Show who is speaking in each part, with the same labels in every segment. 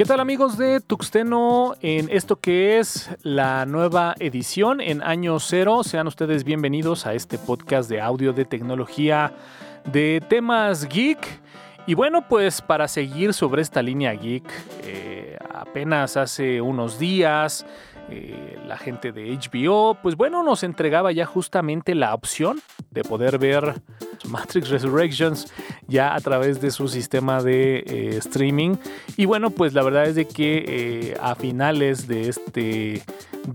Speaker 1: ¿Qué tal amigos de Tuxteno en esto que es la nueva edición en año cero? Sean ustedes bienvenidos a este podcast de audio de tecnología de temas geek. Y bueno, pues para seguir sobre esta línea geek, eh, apenas hace unos días eh, la gente de HBO, pues bueno, nos entregaba ya justamente la opción de poder ver Matrix Resurrections ya a través de su sistema de eh, streaming. Y bueno, pues la verdad es de que eh, a finales de este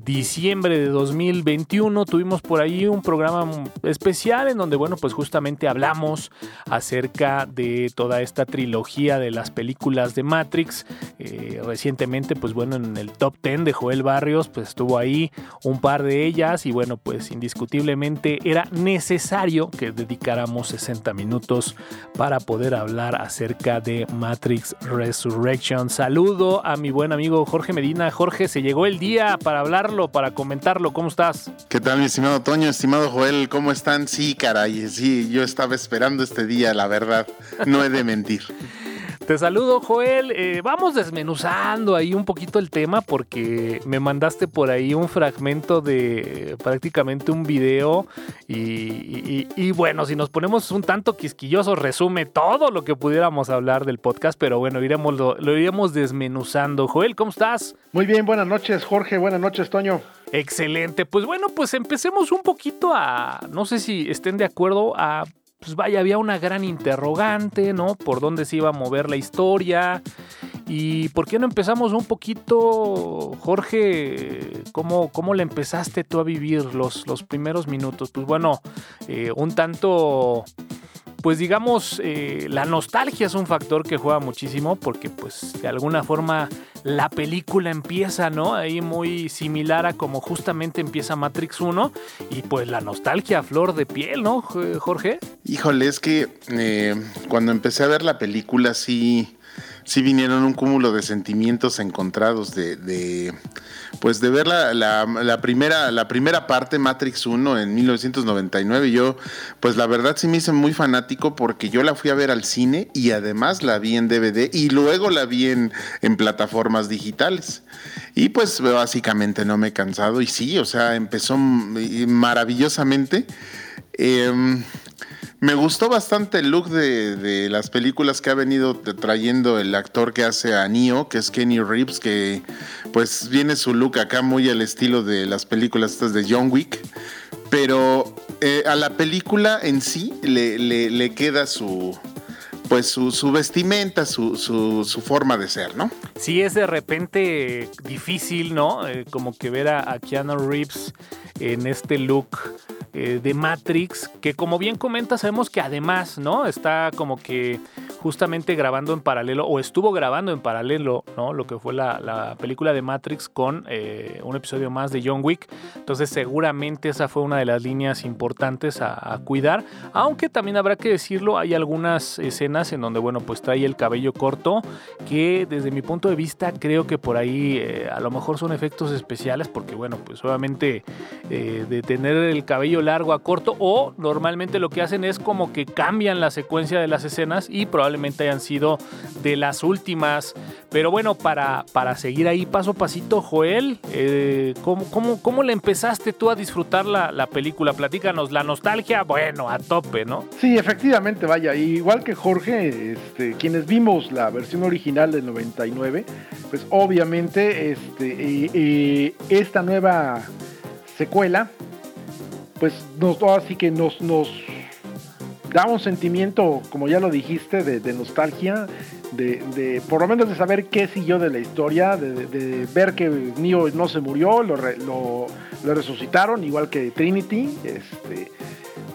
Speaker 1: diciembre de 2021 tuvimos por ahí un programa especial en donde, bueno, pues justamente hablamos acerca de toda esta trilogía de las películas de Matrix. Eh, recientemente, pues bueno, en el top 10 de Joel Barrios, pues estuvo ahí un par de ellas y bueno, pues indiscutiblemente era necesario que dedicáramos 60 minutos para poder hablar acerca de Matrix Resurrection. Saludo a mi buen amigo Jorge Medina. Jorge, se llegó el día para hablar para comentarlo. ¿Cómo estás?
Speaker 2: ¿Qué tal, mi estimado Toño, estimado Joel? ¿Cómo están? Sí, caray, sí, yo estaba esperando este día, la verdad. No he de mentir.
Speaker 1: Te saludo, Joel. Eh, vamos desmenuzando ahí un poquito el tema porque me mandaste por ahí un fragmento de prácticamente un video y, bueno, si nos ponemos un tanto quisquilloso, resume todo lo que pudiéramos hablar del podcast, pero bueno, iremos, lo, lo iremos desmenuzando. Joel, ¿cómo estás?
Speaker 3: Muy bien, buenas noches, Jorge. Buenas noches, Toño.
Speaker 1: Excelente. Pues bueno, pues empecemos un poquito a, no sé si estén de acuerdo, a pues vaya, había una gran interrogante, ¿no? Por dónde se iba a mover la historia. ¿Y por qué no empezamos un poquito, Jorge? ¿Cómo, cómo le empezaste tú a vivir los, los primeros minutos? Pues bueno, eh, un tanto pues digamos, eh, la nostalgia es un factor que juega muchísimo porque pues de alguna forma la película empieza, ¿no? Ahí muy similar a como justamente empieza Matrix 1 y pues la nostalgia a flor de piel, ¿no, Jorge?
Speaker 2: Híjole, es que eh, cuando empecé a ver la película sí sí vinieron un cúmulo de sentimientos encontrados de, pues de ver la, primera, la primera parte, Matrix 1, en 1999. Yo, pues la verdad sí me hice muy fanático porque yo la fui a ver al cine y además la vi en DVD y luego la vi en, en plataformas digitales. Y pues básicamente no me he cansado y sí, o sea, empezó maravillosamente. Eh, me gustó bastante el look de, las películas que ha venido trayendo el actor que hace a Neo, que es Kenny Reeves, que pues viene su look acá muy al estilo de las películas estas de John Wick. Pero eh, a la película en sí le, queda su, pues su, vestimenta, su, forma de ser, ¿no?
Speaker 1: Sí, es de repente difícil, ¿no? Eh, como que ver a, a Keanu Reeves en este look eh, de Matrix, que como bien comenta, sabemos que además, ¿no? Está como que justamente grabando en paralelo, o estuvo grabando en paralelo, ¿no? Lo que fue la, película de Matrix con eh, un episodio más de John Wick. Entonces seguramente esa fue una de las líneas importantes a, cuidar. Aunque también habrá que decirlo, hay algunas escenas en donde, bueno, pues trae el cabello corto, que desde mi punto de vista creo que por ahí eh, a lo mejor son efectos especiales, porque bueno, pues obviamente eh, de tener el cabello largo a corto, o normalmente lo que hacen es como que cambian la secuencia de las escenas y probablemente hayan sido de las últimas. Pero bueno, para, para seguir ahí paso a pasito, Joel, eh, ¿cómo, cómo, le empezaste tú a disfrutar la, la, película? Platícanos, la nostalgia, bueno, a tope, ¿no?
Speaker 3: Sí, efectivamente, vaya, igual que Jorge, este, quienes vimos la versión original del 99, pues obviamente este, esta nueva secuela, pues nos, así que nos, nos da un sentimiento, como ya lo dijiste, de, nostalgia, de, por lo menos de saber qué siguió de la historia, de, ver que Neo no se murió, lo, resucitaron, igual que Trinity. Este,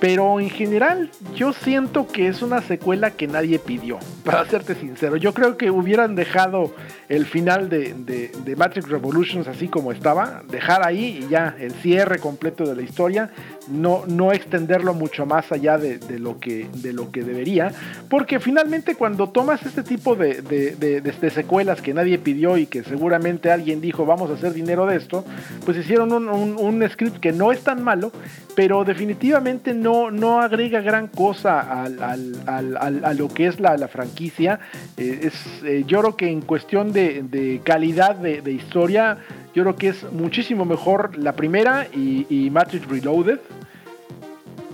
Speaker 3: pero en general, yo siento que es una secuela que nadie pidió, para serte sincero. Yo creo que hubieran dejado el final de, Matrix Revolutions así como estaba, dejar ahí y ya el cierre completo de la historia, no, no extenderlo mucho más allá de, lo que, de lo que debería, porque finalmente cuando tomas este tipo de, de, secuelas que nadie pidió y que seguramente alguien dijo vamos a hacer dinero de esto, pues hicieron un, un, script que no es tan malo, pero definitivamente no, no agrega gran cosa al, a lo que es la, la franquicia. Eh, es, eh, yo creo que en cuestión de, calidad de historia, yo creo que es muchísimo mejor la primera y, Matrix Reloaded.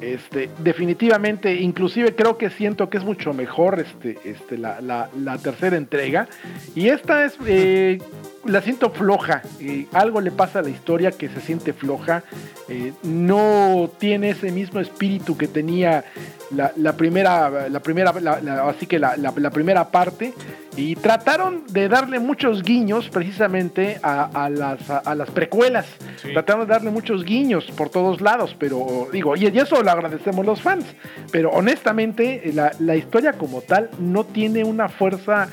Speaker 3: Este, definitivamente, inclusive creo que siento que es mucho mejor este, este, la, la, tercera entrega. Y esta es, eh, la siento floja. Eh, algo le pasa a la historia que se siente floja. Eh, no tiene ese mismo espíritu que tenía la, primera, la primera, así que la, primera parte. Y trataron de darle muchos guiños precisamente a, las, a, las precuelas. Trataron de darle muchos guiños por todos lados, pero digo, y eso lo agradecemos los fans. Pero honestamente, la, la historia como tal no tiene una fuerza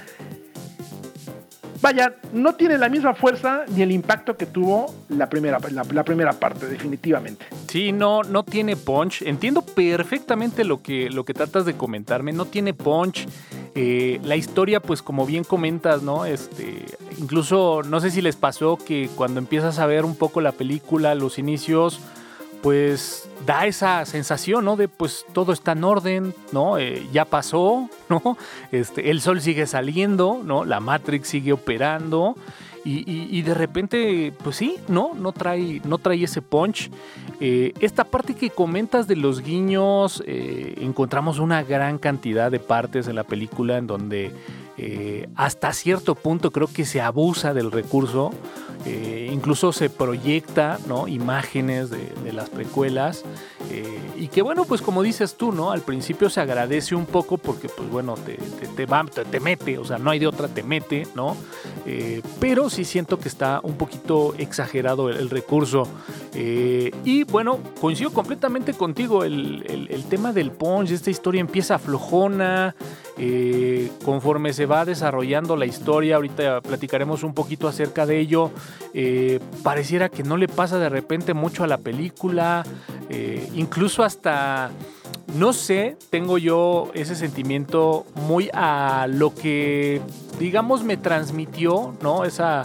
Speaker 3: vaya, no tiene la misma fuerza ni el impacto que tuvo la primera, la, primera parte, definitivamente.
Speaker 1: Sí, no, no tiene punch. Entiendo perfectamente lo que, lo que tratas de comentarme. No tiene punch. Eh, la historia, pues como bien comentas, ¿no? Este, incluso no sé si les pasó que cuando empiezas a ver un poco la película, los inicios, pues da esa sensación, ¿no? De pues todo está en orden, ¿no? Eh, ya pasó, ¿no? Este, el sol sigue saliendo, ¿no? La Matrix sigue operando. Y, de repente, pues sí, ¿no? No trae, no trae ese punch. Eh, esta parte que comentas de los guiños, eh, encontramos una gran cantidad de partes en la película en donde hasta cierto punto creo que se abusa del recurso. Eh, incluso se proyecta ¿no? imágenes de, las precuelas eh, y que bueno pues como dices tú no al principio se agradece un poco porque pues bueno te, te, te, mete o sea no hay de otra te mete no eh, pero sí siento que está un poquito exagerado el, recurso y bueno coincido completamente contigo el, el, tema del punch esta historia empieza flojona conforme se va desarrollando la historia ahorita platicaremos un poquito acerca de ello eh, pareciera que no le pasa de repente mucho a la película, eh, incluso hasta, no sé, tengo yo ese sentimiento muy a lo que, digamos, me transmitió, ¿no? Esa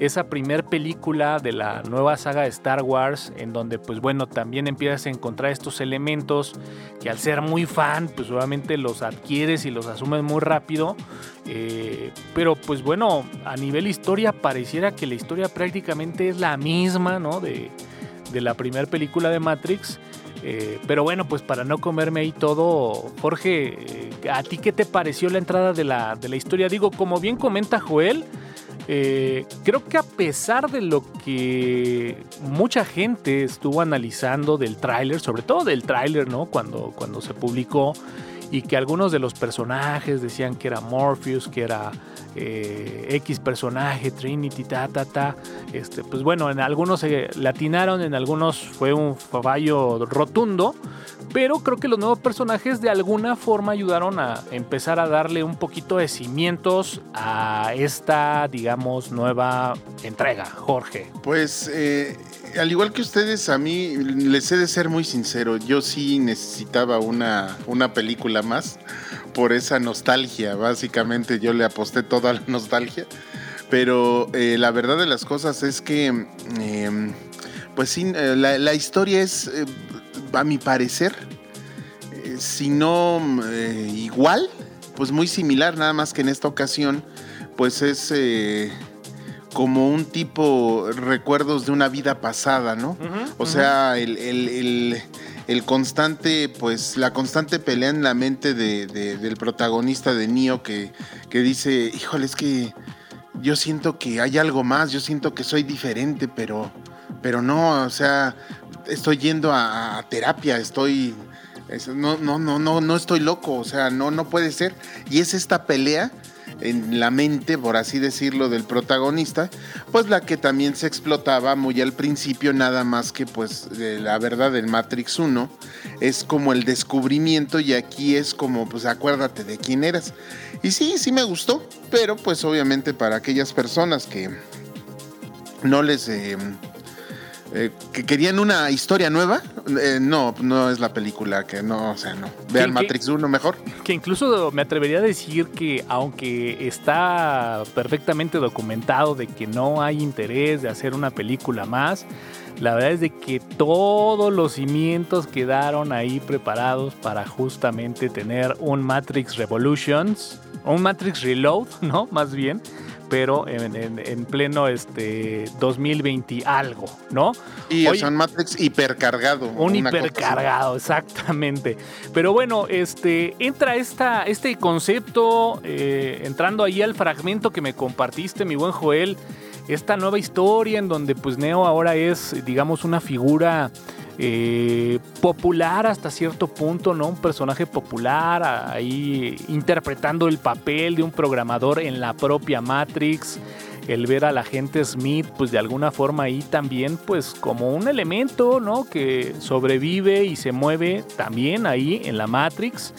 Speaker 1: esa primer película de la nueva saga de Star Wars, en donde pues bueno, también empiezas a encontrar estos elementos que al ser muy fan, pues obviamente los adquieres y los asumes muy rápido. Eh, pero pues bueno, a nivel historia pareciera que la historia prácticamente es la misma, ¿no? De, la primera película de Matrix. Eh, pero bueno, pues para no comerme ahí todo, Jorge, eh, ¿a ti qué te pareció la entrada de la, de la historia? Digo, como bien comenta Joel, eh, creo que a pesar de lo que mucha gente estuvo analizando del tráiler, sobre todo del tráiler, ¿no? Cuando, cuando se publicó y que algunos de los personajes decían que era Morpheus, que era eh, X personaje, Trinity, ta, ta, ta. Este, pues bueno, en algunos se latinaron, en algunos fue un fallo rotundo, pero creo que los nuevos personajes de alguna forma ayudaron a empezar a darle un poquito de cimientos a esta, digamos, nueva entrega, Jorge.
Speaker 2: Pues, eh, al igual que ustedes, a mí les he de ser muy sincero, yo sí necesitaba una, una película más por esa nostalgia. Básicamente yo le aposté toda la nostalgia. Pero eh, la verdad de las cosas es que, em, pues sí, eh, la, historia es, eh, a mi parecer, si no igual, pues muy similar, nada más que en esta ocasión, pues es como un tipo recuerdos de una vida pasada, ¿no? o sea, el, el constante, pues la constante pelea en la mente del protagonista de Neo que, que dice, híjole, es que yo siento que hay algo más, yo siento que soy diferente, pero, pero no, o sea, estoy yendo a, terapia, estoy, no, no, no, no, no estoy loco, o sea, no, no puede ser. Y es esta pelea en la mente, por así decirlo, del protagonista, pues la que también se explotaba muy al principio, nada más que pues la verdad del Matrix 1 es como el descubrimiento y aquí es como pues acuérdate de quién eras. Y sí, sí me gustó, pero pues obviamente para aquellas personas que no les... Eh, eh, que querían una historia nueva. Eh, no, no es la película que no, o sea, no. Vean Matrix 1 mejor.
Speaker 1: Que incluso me atrevería a decir que aunque está perfectamente documentado de que no hay interés de hacer una película más, la verdad es de que todos los cimientos quedaron ahí preparados para justamente tener un Matrix Revolutions, un Matrix Reload, ¿no? Más bien, pero en, pleno este 2020 algo, ¿no?
Speaker 2: Y es un Matrix hipercargado.
Speaker 1: Un hipercargado, exactamente. Pero bueno, este entra esta, este concepto, eh, entrando ahí al fragmento que me compartiste, mi buen Joel esta nueva historia en donde pues Neo ahora es, digamos, una figura eh, popular hasta cierto punto, ¿no? Un personaje popular ahí interpretando el papel de un programador en la propia Matrix. El ver a la gente Smith, pues de alguna forma ahí también, pues como un elemento, ¿no? Que sobrevive y se mueve también ahí en la Matrix.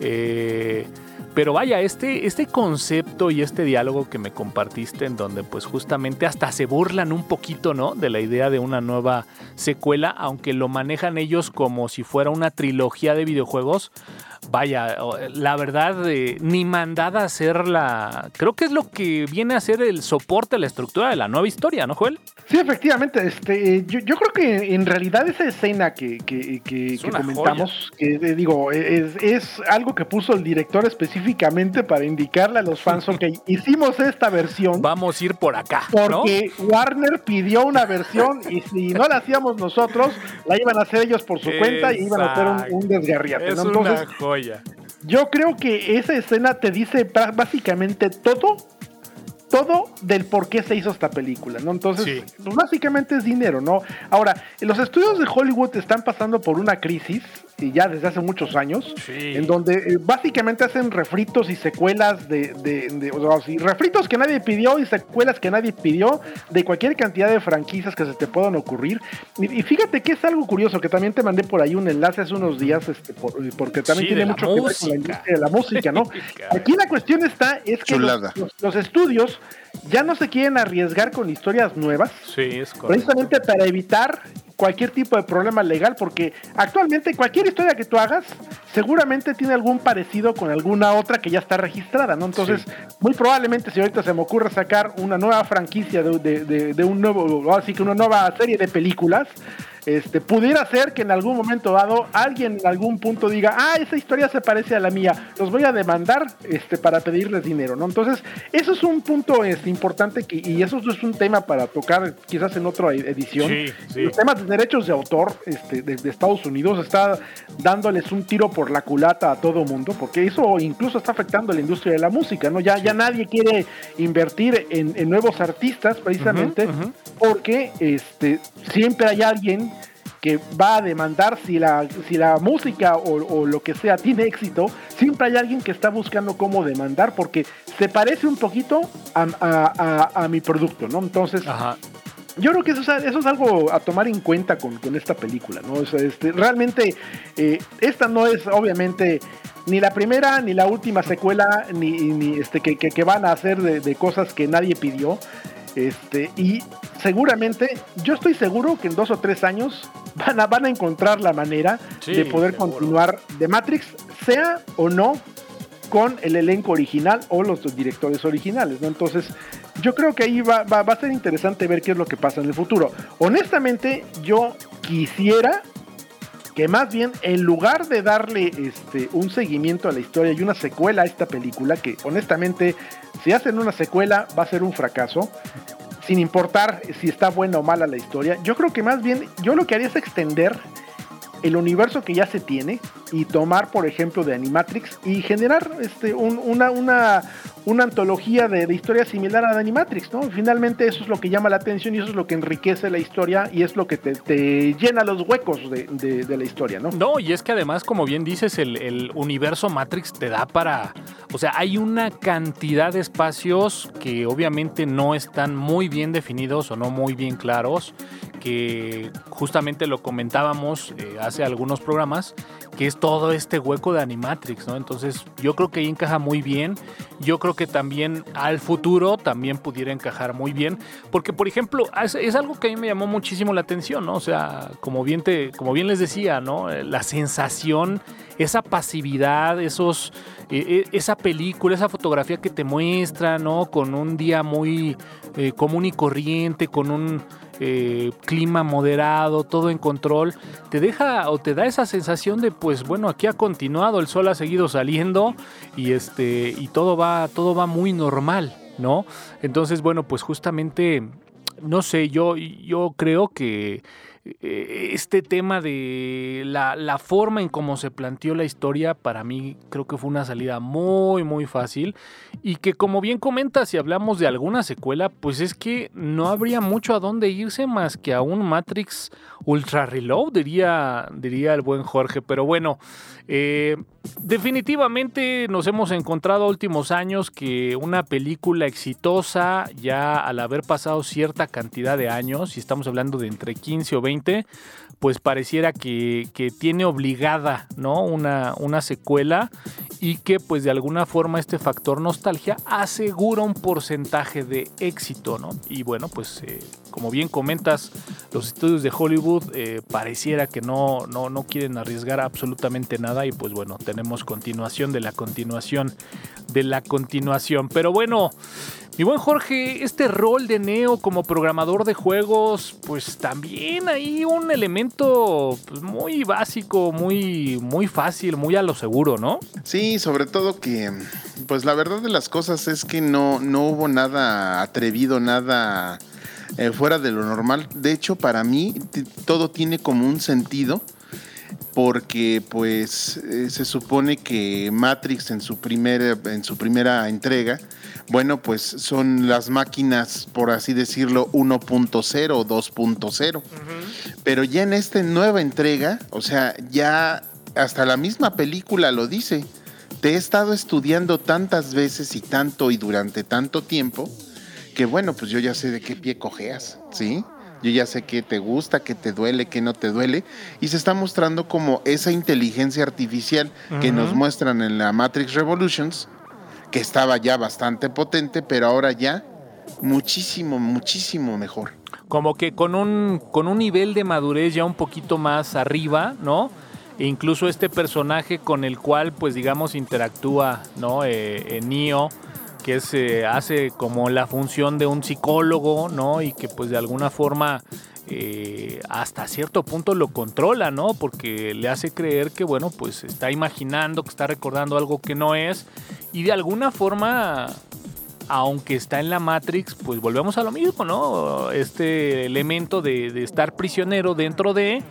Speaker 1: Eh, pero vaya, este, este concepto y este diálogo que me compartiste en donde pues justamente hasta se burlan un poquito, ¿no? De la idea de una nueva secuela, aunque lo manejan ellos como si fuera una trilogía de videojuegos, vaya, la verdad, ni mandada a hacer la... Creo que es lo que viene a ser el soporte a la estructura de la nueva historia, ¿no, Joel?
Speaker 3: Sí, efectivamente. Este, yo, creo que en realidad esa escena que, que, comentamos, que eh, digo, es, algo que puso el director específicamente para indicarle a los fans, que hicimos esta versión.
Speaker 1: Vamos a ir por acá.
Speaker 3: Porque Warner pidió una versión y si no la hacíamos nosotros, la iban a hacer ellos por su cuenta y iban a hacer un, un desgarriate.
Speaker 1: Es una joya.
Speaker 3: Yo creo que esa escena te dice básicamente todo todo del por qué se hizo esta película, ¿no? Entonces, pues, básicamente es dinero, ¿no? Ahora, los estudios de Hollywood están pasando por una crisis y ya desde hace muchos años, en donde eh, básicamente hacen refritos y secuelas de, de, o sea, refritos que nadie pidió y secuelas que nadie pidió de cualquier cantidad de franquicias que se te puedan ocurrir. Y, fíjate que es algo curioso, que también te mandé por ahí un enlace hace unos días, este, porque también tiene mucho que ver con la industria de la música, ¿no? Aquí la cuestión está, es que los estudios ya no se quieren arriesgar con historias nuevas.
Speaker 1: Sí, es correcto.
Speaker 3: Precisamente para evitar cualquier tipo de problema legal, porque actualmente cualquier historia que tú hagas seguramente tiene algún parecido con alguna otra que ya está registrada, ¿no? Entonces, muy probablemente si ahorita se me ocurre sacar una nueva franquicia de, de, de un nuevo, así que una nueva serie de películas, este, pudiera ser que en algún momento dado alguien en algún punto diga, ah, esa historia se parece a la mía, los voy a demandar este, para pedirles dinero, ¿no? Entonces, eso es un punto este, importante que, y eso es un tema para tocar quizás en otra edición. Los temas de derechos de autor este, de, Estados Unidos está dándoles un tiro por la culata a todo mundo, porque eso incluso está afectando a la industria de la música, ¿no? Ya, ya nadie quiere invertir en, nuevos artistas precisamente porque este, siempre hay alguien que va a demandar si la, si la música o, lo que sea tiene éxito, siempre hay alguien que está buscando cómo demandar porque se parece un poquito a, mi producto, ¿no? Entonces, yo creo que eso es, eso es algo a tomar en cuenta con, esta película, ¿no? este, realmente, eh, esta no es obviamente ni la primera ni la última secuela ni, ni este, que, que, van a hacer de, de cosas que nadie pidió. Este, y seguramente, yo estoy seguro que en dos o tres años van a, van a encontrar la manera de poder continuar de Matrix, sea o no con el elenco original o los directores originales, ¿no? Entonces, yo creo que ahí va, va, a ser interesante ver qué es lo que pasa en el futuro. Honestamente, yo quisiera que más bien en lugar de darle este, un seguimiento a la historia y una secuela a esta película, que honestamente si hacen una secuela va a ser un fracaso, sin importar si está buena o mala la historia, yo creo que más bien yo lo que haría es extender el universo que ya se tiene y tomar, por ejemplo, de Animatrix y generar este, una, una, una antología de, historia similar a Animatrix, ¿no? Finalmente eso es lo que llama la atención y eso es lo que enriquece la historia y es lo que te, llena los huecos de, la historia, ¿no?
Speaker 1: No, y es que además, como bien dices, el, el universo Matrix te da para... O sea, hay una cantidad de espacios que obviamente no están muy bien definidos o no muy bien claros que justamente lo comentábamos eh, hace algunos programas, que es todo este hueco de Animatrix, ¿no? Entonces yo creo que ahí encaja muy bien. yo creo que también al futuro también pudiera encajar muy bien, porque por ejemplo, es, algo que a mí me llamó muchísimo la atención, ¿no? O sea, como bien, te, como bien les decía, ¿no? La sensación, esa pasividad, esos, e, e, esa película, esa fotografía que te muestra, ¿no? Con un día muy eh, común y corriente, con un eh, clima moderado, todo en control, te deja o te da esa sensación de pues bueno, aquí ha continuado, el sol ha seguido saliendo y este y todo va todo va muy normal, ¿no? Entonces, bueno, pues justamente no sé, yo yo creo que este tema de la, forma en cómo se planteó la historia, para mí creo que fue una salida muy, muy fácil. Y que como bien comentas, si hablamos de alguna secuela, pues es que no habría mucho a dónde irse más que a un Matrix Ultra Reload, diría, diría el buen Jorge. Pero bueno, eh, definitivamente nos hemos encontrado últimos años que una película exitosa, ya al haber pasado cierta cantidad de años, y estamos hablando de entre 15 o 20, pues pareciera que, tiene obligada ¿no? una, una secuela y que pues de alguna forma este factor nostalgia asegura un porcentaje de éxito, ¿no? Y bueno, pues eh, como bien comentas, los estudios de Hollywood eh, pareciera que no, no, no quieren arriesgar absolutamente nada y pues bueno, tenemos continuación de la continuación de la continuación. Pero bueno, mi buen Jorge, este rol de Neo como programador de juegos, pues también hay un elemento pues, muy básico, muy, muy fácil, muy a lo seguro, ¿no?
Speaker 2: Sí, sobre todo que, pues la verdad de las cosas es que no, no hubo nada atrevido, nada eh, fuera de lo normal. De hecho, para mí todo tiene como un sentido porque pues eh, se supone que Matrix en su, primer, en su primera entrega bueno, pues son las máquinas, por así decirlo, 1.0 o 2.0. Pero ya en esta nueva entrega, o sea, ya hasta la misma película lo dice. Te he estado estudiando tantas veces y tanto y durante tanto tiempo que bueno, pues yo ya sé de qué pie cojeas, ¿sí? Yo ya sé qué te gusta, qué te duele, qué no te duele. Y se está mostrando como esa inteligencia artificial que nos muestran en la Matrix Revolutions, que estaba ya bastante potente, pero ahora ya muchísimo, muchísimo mejor.
Speaker 1: Como que con un, con un nivel de madurez ya un poquito más arriba, ¿no? E incluso este personaje con el cual, pues digamos, interactúa, ¿no? Eh, eh Neo, que se hace como la función de un psicólogo, ¿no? Y que pues de alguna forma eh, hasta cierto punto lo controla, ¿no? Porque le hace creer que, bueno, pues está imaginando, que está recordando algo que no es. Y de alguna forma, aunque está en la Matrix, pues volvemos a lo mismo, ¿no? Este elemento de, estar prisionero dentro de,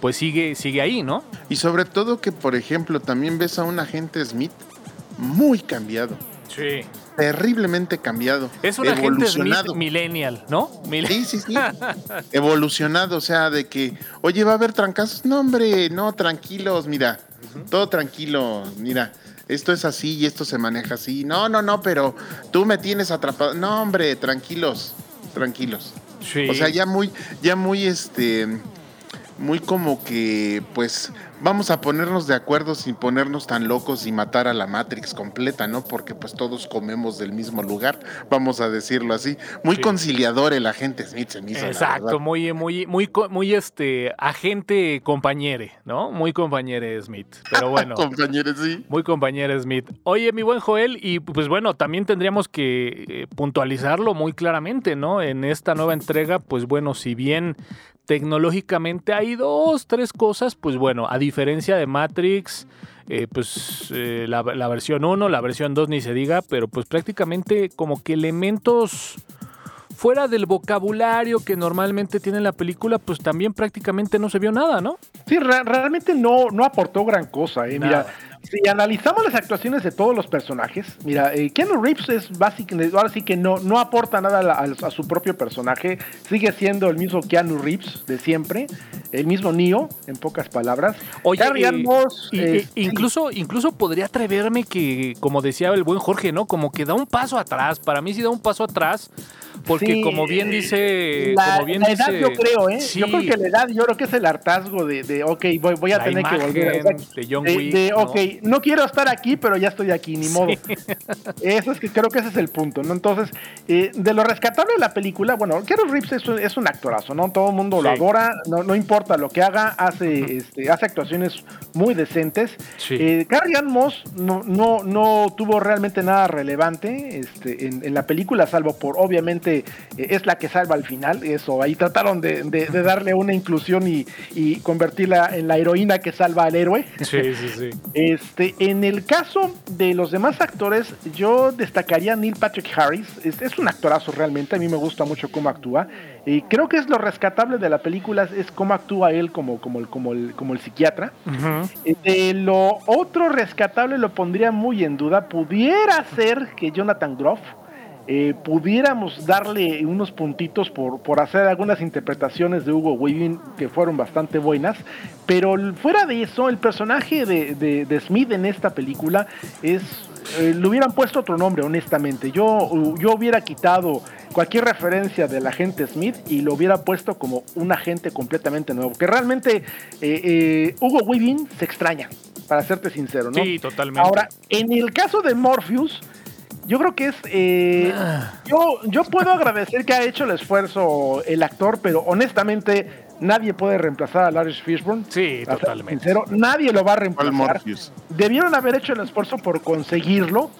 Speaker 1: pues sigue, sigue ahí, ¿no?
Speaker 2: Y sobre todo que, por ejemplo, también ves a un agente Smith muy cambiado.
Speaker 1: Sí
Speaker 2: terriblemente cambiado.
Speaker 1: Es un agente millennial, ¿no?
Speaker 2: Sí, sí, sí. evolucionado, o sea, de que, oye, va a haber trancazos. No, hombre, no, tranquilos, mira, todo tranquilo, mira. Esto es así y esto se maneja así. No, no, no, pero tú me tienes atrapado. No, hombre, tranquilos, tranquilos. Sí. O sea, ya muy, ya muy, este, muy como que, pues, vamos a ponernos de acuerdo sin ponernos tan locos y matar a la Matrix completa, ¿no? Porque pues todos comemos del mismo lugar, vamos a decirlo así. Muy conciliador el agente Smith se me
Speaker 1: Exacto, muy, muy, muy, muy este agente compañere, ¿no? Muy compañere Smith. Pero bueno.
Speaker 2: compañere, sí.
Speaker 1: Muy compañere Smith. Oye, mi buen Joel, y pues bueno, también tendríamos que eh, puntualizarlo muy claramente, ¿no? En esta nueva entrega, pues bueno, si bien tecnológicamente hay dos, tres cosas, pues bueno, a diferencia de Matrix, eh, pues eh, la, la, versión 1, la versión 2 ni se diga, pero pues prácticamente como que elementos fuera del vocabulario que normalmente tiene la película, pues también prácticamente no se vio nada, ¿no?
Speaker 3: Sí, realmente no, no aportó gran cosa. ¿eh? Mira, si analizamos las actuaciones de todos los personajes, mira, eh, Keanu Reeves es básicamente, ahora sí que no, no aporta nada a, su propio personaje, sigue siendo el mismo Keanu Reeves de siempre, el mismo Neo, en pocas palabras.
Speaker 1: Oye, eh, incluso, incluso podría atreverme que, como decía el buen Jorge, ¿no? Como que da un paso atrás, para mí sí da un paso atrás Porque como bien dice.
Speaker 3: La,
Speaker 1: como bien
Speaker 3: edad,
Speaker 1: dice,
Speaker 3: yo creo, ¿eh? Yo creo que la edad, yo creo que es el hartazgo de, de ok, voy, voy a tener que volver.
Speaker 1: de John Wick,
Speaker 3: de, ok, ¿no? quiero estar aquí, pero ya estoy aquí, ni modo. Eso es que creo que ese es el punto, ¿no? Entonces, eh, de lo rescatable de la película, bueno, Keanu Reeves es un, es un actorazo, ¿no? Todo el mundo lo adora, no, no importa lo que haga, hace, este, hace actuaciones muy decentes. Eh, Carrie Ann Moss no, no, no tuvo realmente nada relevante este, en, en la película, salvo por, obviamente, eh, es la que salva al final, eso, ahí trataron de, darle una inclusión y, convertirla en la heroína que salva al héroe.
Speaker 1: Sí, sí, sí.
Speaker 3: Este, en el caso de los demás actores, yo destacaría a Neil Patrick Harris, es, un actorazo realmente, a mí me gusta mucho cómo actúa, y creo que es lo rescatable de la película, es cómo actúa él como, como, el, como, el, como el psiquiatra. de lo otro rescatable lo pondría muy en duda, pudiera ser que Jonathan Groff, eh, pudiéramos darle unos puntitos por, por hacer algunas interpretaciones de Hugo Weaving que fueron bastante buenas, pero fuera de eso, el personaje de, Smith en esta película es... Eh, le hubieran puesto otro nombre, honestamente. Yo, yo hubiera quitado cualquier referencia del agente Smith y lo hubiera puesto como un agente completamente nuevo. Que realmente eh, Hugo Weaving se extraña, para serte sincero, ¿no?
Speaker 1: Sí, totalmente.
Speaker 3: Ahora, en el caso de Morpheus, yo creo que es. Eh, ah. yo, yo puedo agradecer que ha hecho el esfuerzo el actor, pero honestamente Nadie puede reemplazar a Lawrence Fishburne.
Speaker 1: Sí, totalmente.
Speaker 3: Sincero, nadie lo va a reemplazar. Debieron haber hecho el esfuerzo por conseguirlo.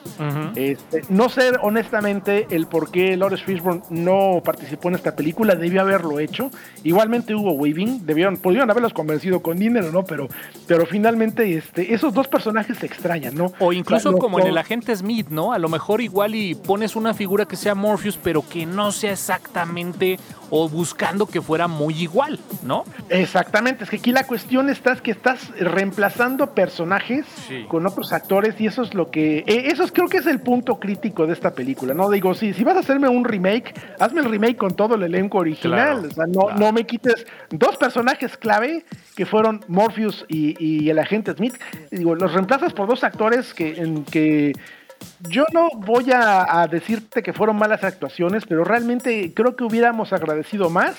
Speaker 3: este, no sé honestamente el por qué Lawrence Fishburne no participó en esta película. Debió haberlo hecho. Igualmente hubo Weaving. Debieron, pudieron haberlos convencido con dinero, ¿no? Pero, pero finalmente este, esos dos personajes se extrañan, ¿no?
Speaker 1: O incluso como en el agente Smith, ¿no? A lo mejor igual y pones una figura que sea Morpheus, pero que no sea exactamente o buscando que fuera muy igual, ¿no?
Speaker 3: Exactamente, es que aquí la cuestión está es que estás reemplazando personajes con otros actores y eso es lo que, eh, eso creo que es el punto crítico de esta película, ¿no? Digo, sí, si vas a hacerme un remake, hazme el remake con todo el elenco original, o sea, no, no me quites dos personajes clave que fueron Morpheus y, el agente Smith, digo, los reemplazas por dos actores que, en, que yo no voy a, decirte que fueron malas actuaciones, pero realmente creo que hubiéramos agradecido más.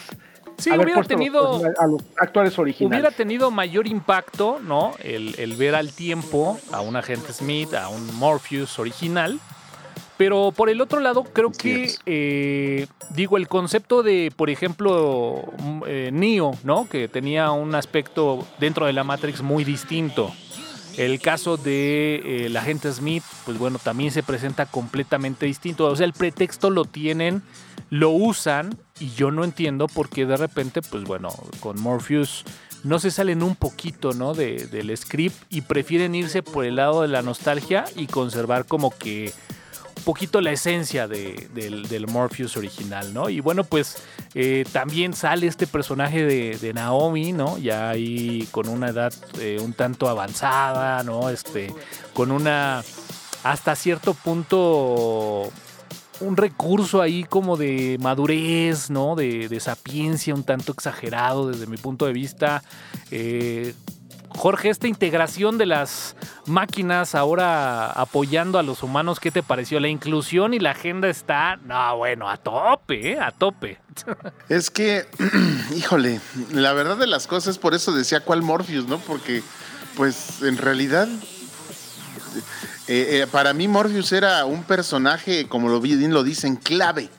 Speaker 1: Sí, hubiera tenido
Speaker 3: a los actores originales.
Speaker 1: Hubiera tenido mayor impacto, ¿no? El, ver al tiempo a un agente Smith, a un Morpheus original. Pero por el otro lado, creo que, eh, digo, el concepto de, por ejemplo, eh, Neo, ¿no? Que tenía un aspecto dentro de la Matrix muy distinto. El caso de eh, la agente Smith, pues bueno, también se presenta completamente distinto. O sea, el pretexto lo tienen, lo usan y yo no entiendo por qué de repente, pues bueno, con Morpheus no se salen un poquito, ¿no? De, del script y prefieren irse por el lado de la nostalgia y conservar como que poquito la esencia del, Morpheus original, ¿no? Y bueno, pues eh, también sale este personaje de, Naomi, ¿no? Ya ahí con una edad eh, un tanto avanzada, ¿no? Este, con una, hasta cierto punto, un recurso ahí como de madurez, ¿no? De, de sapiencia un tanto exagerado desde mi punto de vista. Eh, Jorge, esta integración de las máquinas ahora apoyando a los humanos, ¿qué te pareció? La inclusión y la agenda está, no, bueno, a tope, ¿eh? a tope.
Speaker 2: Es que, híjole, la verdad de las cosas, por eso decía cuál Morpheus, ¿no? Porque, pues, en realidad, eh, eh, para mí Morpheus era un personaje, como lo bien lo dicen, clave.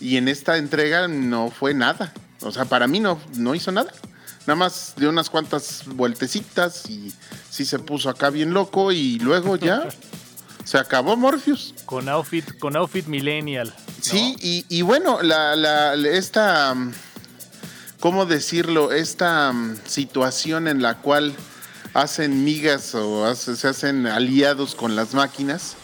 Speaker 2: Y en esta entrega no fue nada. O sea, para mí no, no hizo nada. Nada más de unas cuantas vueltecitas y sí se puso acá bien loco y luego ya se acabó Morpheus.
Speaker 1: Con outfit, con outfit millennial.
Speaker 2: Sí, y, bueno, la, esta, ¿cómo decirlo? Esta mm, situación en la cual hacen migas o se hacen aliados con las máquinas,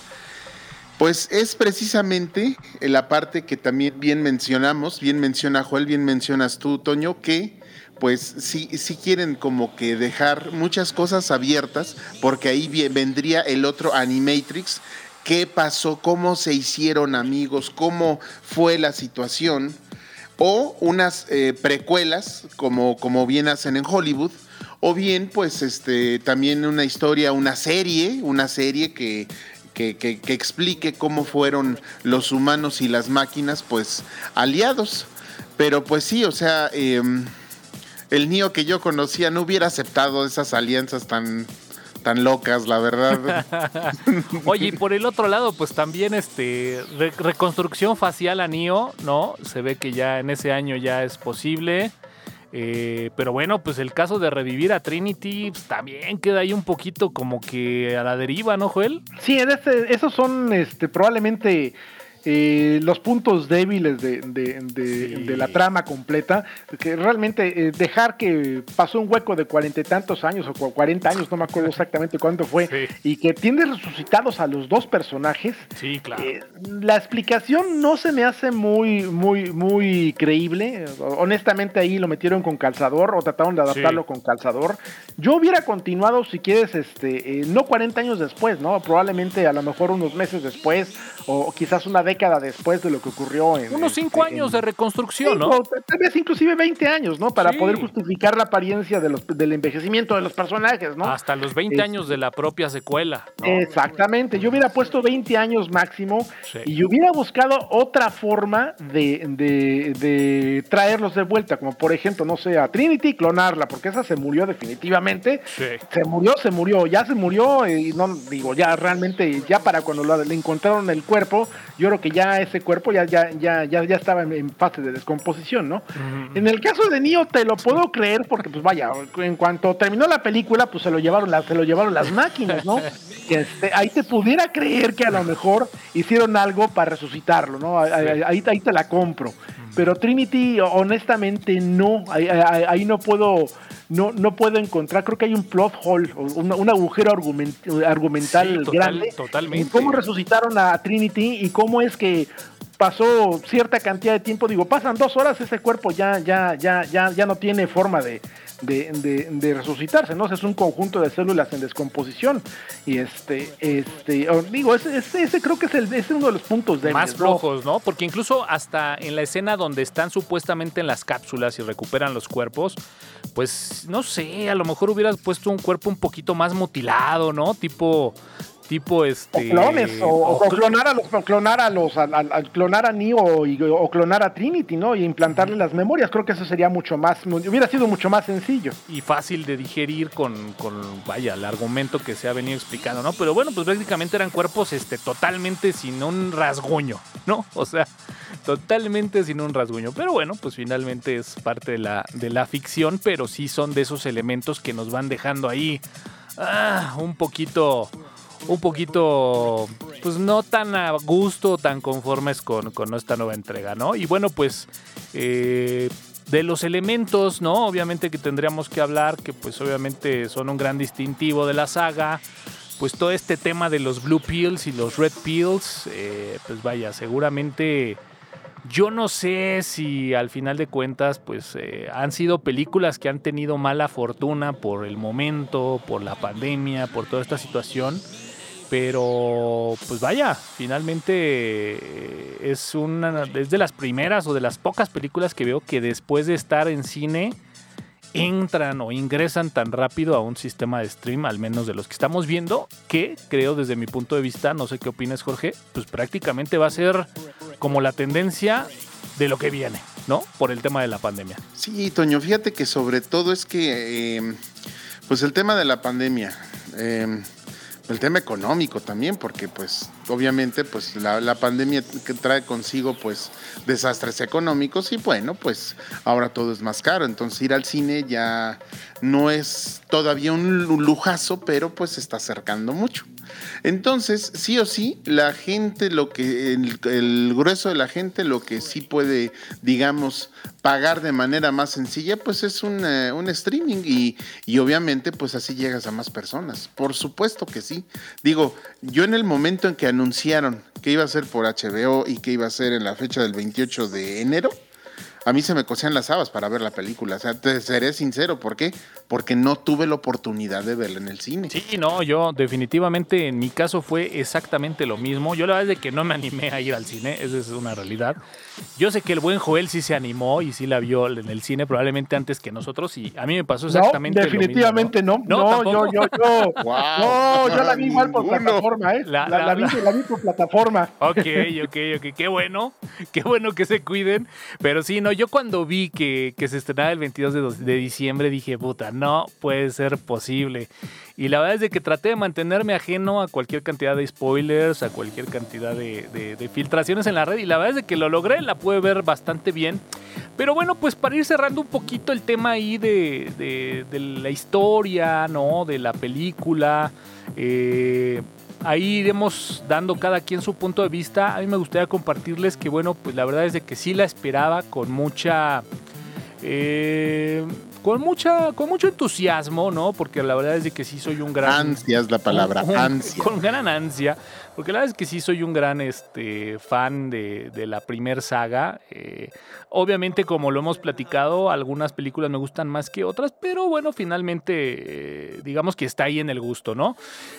Speaker 2: pues es precisamente la parte que también bien mencionamos, bien menciona Joel, bien mencionas tú, Toño, que pues sí, quieren como que dejar muchas cosas abiertas, porque ahí vendría el otro Animatrix, qué pasó, cómo se hicieron amigos, cómo fue la situación, o unas eh, precuelas, como, como bien hacen en Hollywood, o bien pues este también una historia, una serie, una serie que que, que, que explique cómo fueron los humanos y las máquinas, pues, aliados. Pero pues sí, o sea, eh, el niño que yo conocía no hubiera aceptado esas alianzas tan, tan locas, la verdad.
Speaker 1: Oye, y por el otro lado, pues también este re- reconstrucción facial a Neo, ¿no? Se ve que ya en ese año ya es posible. Eh, pero bueno, pues el caso de revivir a Trinity pues, también queda ahí un poquito como que a la deriva, ¿no, Joel?
Speaker 3: Sí, esos son este, probablemente eh, los puntos débiles de, de- de-
Speaker 1: Sí.
Speaker 3: de la trama completa. Que realmente eh, dejar que pasó un hueco de cuarenta y tantos años o cu- cuarenta años, no me acuerdo exactamente cuánto fue,
Speaker 1: Sí.
Speaker 3: y que tienes resucitados a los dos personajes.
Speaker 1: Sí, claro.
Speaker 3: Eh, la explicación no se me hace muy, muy, muy creíble. Honestamente ahí lo metieron con calzador o trataron de adaptarlo
Speaker 1: Sí.
Speaker 3: con calzador. Yo hubiera continuado, si quieres, este, no 40 años después, ¿no? Probablemente a lo mejor unos meses después o quizás una década después de lo que ocurrió en...
Speaker 1: Unos cinco
Speaker 3: este,
Speaker 1: años
Speaker 3: en-
Speaker 1: de reconstrucción, ¿no?
Speaker 3: tal vez inclusive 20 años, ¿no? Para
Speaker 1: Sí.
Speaker 3: poder justificar la apariencia de los, del envejecimiento de los personajes, ¿no?
Speaker 1: Hasta los 20
Speaker 3: Es-
Speaker 1: años de la propia secuela. ¿no?
Speaker 3: Exactamente, yo hubiera puesto 20 años máximo
Speaker 1: Sí.
Speaker 3: y hubiera buscado otra forma de, de- de traerlos de vuelta, como por ejemplo, no sé, a Trinity clonarla, porque esa se murió definitivamente.
Speaker 1: Sí.
Speaker 3: Se murió, se murió, ya se murió y no digo, ya realmente, ya para cuando la- le encontraron el cuerpo, yo creo que ya ese cuerpo ya, ya, ya, ya, ya estaba en, fase de descomposición, ¿no? En el caso de Neo te lo puedo creer porque pues vaya, en cuanto terminó la película pues se lo llevaron las, se lo llevaron las máquinas, ¿no? Que, este, ahí te pudiera creer que a lo mejor hicieron algo para resucitarlo, ¿no? Ahí, ahí- ahí- ahí te la compro. Pero Trinity honestamente no, ahí, no puedo no, no puedo encontrar, creo que hay un plot hole, un, un agujero argument- argumental
Speaker 1: Sí, total-
Speaker 3: grande.
Speaker 1: totalmente.
Speaker 3: en cómo resucitaron a Trinity y cómo es que pasó cierta cantidad de tiempo, digo, pasan dos horas, ese cuerpo ya, ya, ya, ya, ya no tiene forma de, de, de- de resucitarse, ¿no? Es un conjunto de células en descomposición. Y este, este, digo, ese, ese, ese creo que es, el, ese es uno de los puntos débiles.
Speaker 1: Más flojos, ¿no? Porque incluso hasta en la escena donde están supuestamente en las cápsulas y recuperan los cuerpos, pues no sé, a lo mejor hubieras puesto un cuerpo un poquito más mutilado, ¿no? Tipo, tipo
Speaker 3: O
Speaker 1: este.
Speaker 3: clones, o, o
Speaker 1: o cl-
Speaker 3: clonar a los, clonar a los, clonar a Neo y, o clonar a Trinity, ¿no? Y implantarle las memorias. Creo que eso sería mucho más, hubiera sido mucho más sencillo.
Speaker 1: y fácil de digerir con, con, vaya, el argumento que se ha venido explicando, ¿no? Pero bueno, pues prácticamente eran cuerpos este, totalmente sin un rasguño, ¿no? O sea, totalmente sin un rasguño. Pero bueno, pues finalmente es parte de la, de la ficción, pero sí son de esos elementos que nos van dejando ahí ah, un poquito, un poquito, pues no tan a gusto, tan conformes con, con esta nueva entrega, ¿no? Y bueno, pues eh, de los elementos, ¿no? Obviamente que tendríamos que hablar, que pues obviamente son un gran distintivo de la saga. Pues todo este tema de los blue pills y los red pills, eh, pues vaya, seguramente yo no sé si al final de cuentas, pues eh, han sido películas que han tenido mala fortuna por el momento, por la pandemia, por toda esta situación. Pero, pues vaya, finalmente eh, es una es de las primeras o de las pocas películas que veo que después de estar en cine entran o ingresan tan rápido a un sistema de stream, al menos de los que estamos viendo, que creo desde mi punto de vista, no sé qué opinas Jorge, pues prácticamente va a ser como la tendencia de lo que viene, ¿no? Por el tema de la pandemia.
Speaker 2: Sí, Toño, fíjate que sobre todo es que, eh, pues el tema de la pandemia, eh, el tema económico también, porque pues obviamente pues la, la pandemia que trae consigo pues desastres económicos y bueno, pues ahora todo es más caro, entonces ir al cine ya no es todavía un lujazo, pero pues se está acercando mucho. Entonces, sí o sí, la gente, lo que, el, grueso de la gente, lo que sí puede, digamos, pagar de manera más sencilla, pues es un, eh, un streaming y, y obviamente pues así llegas a más personas. Por supuesto que sí. Digo, yo en el momento en que anunciaron que iba a ser por HBO y que iba a ser en la fecha del 28 de enero, a mí se me cosían las habas para ver la película. O sea, te seré sincero, ¿por qué? Porque no tuve la oportunidad de verla en el cine.
Speaker 1: Sí, no, yo definitivamente en mi caso fue exactamente lo mismo. Yo la verdad es que no me animé a ir al cine, esa es una realidad. Yo sé que el buen Joel sí se animó y sí la vio en el cine probablemente antes que nosotros y a mí me pasó exactamente
Speaker 3: no, definitivamente
Speaker 1: lo
Speaker 3: mismo, ¿no? No, yo, yo, yo, no, yo la vi igual por plataforma, ¿eh? La, la, vi, la, vi, por plataforma.
Speaker 1: Ok, ok, ok, qué bueno, qué bueno que se cuiden. Pero sí, no, yo cuando vi que, que se estrenaba el 22 de, de diciembre dije, puta, no puede ser posible. Y la verdad es de que traté de mantenerme ajeno a cualquier cantidad de spoilers, a cualquier cantidad de, filtraciones en la red. Y la verdad es de que lo logré, la pude ver bastante bien. Pero bueno, pues para ir cerrando un poquito el tema ahí de, la historia, ¿no? De la película. Eh, ahí iremos dando cada quien su punto de vista. A mí me gustaría compartirles que, bueno, pues la verdad es de que sí la esperaba con mucha... Eh, con mucha, con mucho entusiasmo, ¿no? Porque la verdad es de que sí soy un gran.
Speaker 2: Ansia es la palabra, ansia.
Speaker 1: Con gran ansia. Porque la verdad es que sí soy un gran este, fan de, la primer saga. Eh, obviamente, como lo hemos platicado, algunas películas me gustan más que otras, pero bueno, finalmente, eh, digamos que está ahí en el gusto, ¿no?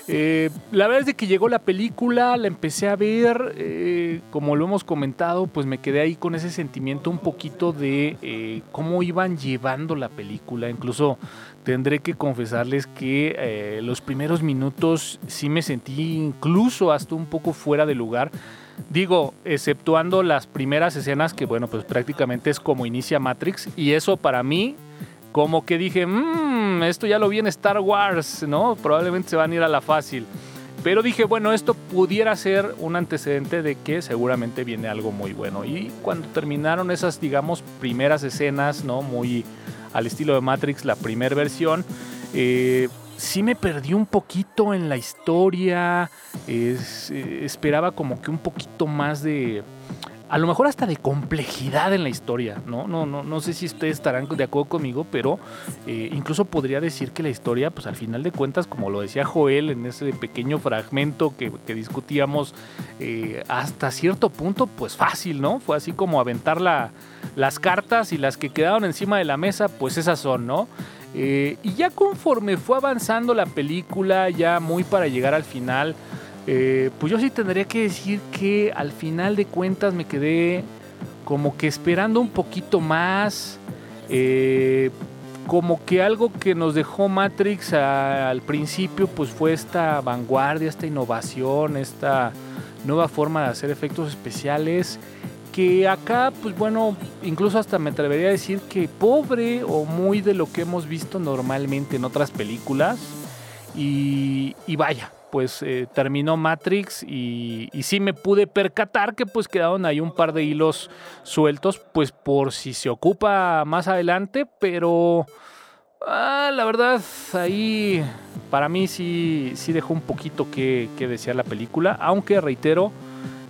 Speaker 1: Eh, la verdad es que llegó la película, la empecé a ver, como lo hemos comentado, pues me quedé ahí con ese sentimiento un poquito de cómo iban llevando la película, incluso tendré que confesarles que eh, los primeros minutos sí me sentí incluso hasta un poco fuera de lugar. Digo, exceptuando las primeras escenas que, bueno, pues prácticamente es como inicia Matrix. Y eso para mí, como que dije, mmm, esto ya lo vi en Star Wars, ¿no? Probablemente se van a ir a la fácil. Pero dije, bueno, esto pudiera ser un antecedente de que seguramente viene algo muy bueno. Y cuando terminaron esas, digamos, primeras escenas, ¿no? Muy al estilo de Matrix, la primera versión. Eh, sí me perdí un poquito en la historia. Eh, esperaba como que un poquito más de. A lo mejor hasta de complejidad en la historia, ¿no? No, no, no sé si ustedes estarán de acuerdo conmigo, pero eh, incluso podría decir que la historia, pues al final de cuentas, como lo decía Joel en ese pequeño fragmento que, discutíamos, hasta cierto punto, pues fácil, ¿no? Fue así como aventar la, las cartas y las que quedaron encima de la mesa, pues esas son, ¿no? Eh, y ya conforme fue avanzando la película, ya muy para llegar al final, eh, pues yo sí tendría que decir que al final de cuentas me quedé como que esperando un poquito más. Eh, como que algo que nos dejó Matrix al principio, pues fue esta vanguardia, esta innovación, esta nueva forma de hacer efectos especiales que acá, pues bueno, incluso hasta me atrevería a decir que pobre o muy de lo que hemos visto normalmente en otras películas. Y, vaya, pues eh, terminó Matrix y, sí me pude percatar que pues quedaron ahí un par de hilos sueltos, pues por si se ocupa más adelante, pero ah, la verdad ahí para mí sí, sí dejó un poquito que, que desear la película, aunque reitero,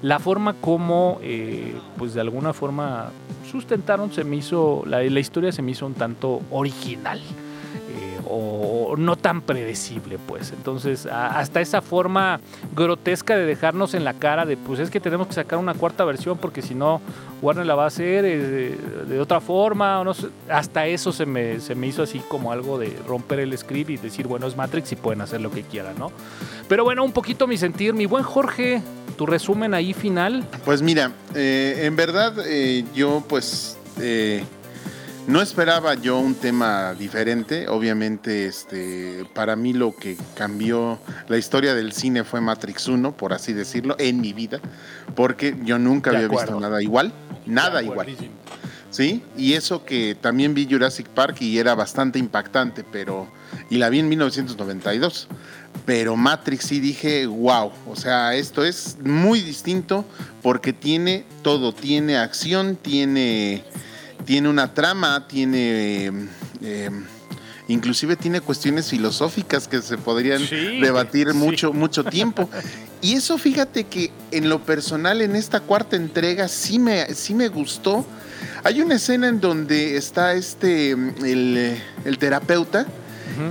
Speaker 1: la forma como, eh, pues de alguna forma sustentaron, se me hizo, la historia se me hizo un tanto original o no tan predecible, pues. Entonces, hasta esa forma grotesca de dejarnos en la cara de, pues es que tenemos que sacar una cuarta versión porque si no, Warner la va a hacer eh, de, otra forma, o no hasta eso se me, se me hizo así como algo de romper el script y decir, bueno, es Matrix y pueden hacer lo que quieran, ¿no? Pero bueno, un poquito mi sentir, mi buen Jorge, tu resumen ahí final.
Speaker 2: Pues mira, eh, en verdad eh, yo pues no esperaba yo un tema diferente. Obviamente, este, para mí lo que cambió la historia del cine fue Matrix 1, por así decirlo, en mi vida, porque yo nunca había visto nada igual, nada igual. ¿Sí? Y eso que también vi Jurassic Park y era bastante impactante, pero y la vi en 1992. Pero Matrix sí dije, wow, o sea, esto es muy distinto porque tiene todo, tiene acción, tiene tiene una trama, tiene... Eh, inclusive tiene cuestiones filosóficas que se podrían debatir mucho, mucho tiempo. Y eso fíjate que en lo personal en esta cuarta entrega sí me, sí me gustó. Hay una escena en donde está este, el, terapeuta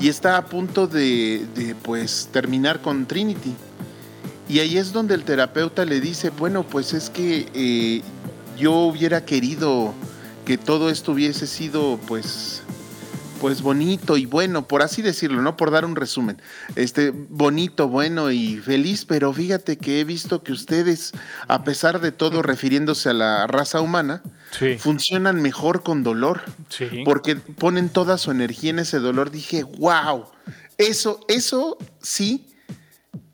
Speaker 2: y está a punto de, pues terminar con Trinity. Y ahí es donde el terapeuta le dice, bueno, pues es que eh, yo hubiera querido que todo esto hubiese sido pues pues bonito y bueno, por así decirlo, ¿no? Por dar un resumen. Este, bonito, bueno y feliz, pero fíjate que he visto que ustedes, a pesar de todo, refiriéndose a la raza humana, funcionan mejor con dolor. Porque ponen toda su energía en ese dolor. Dije, wow, eso, eso sí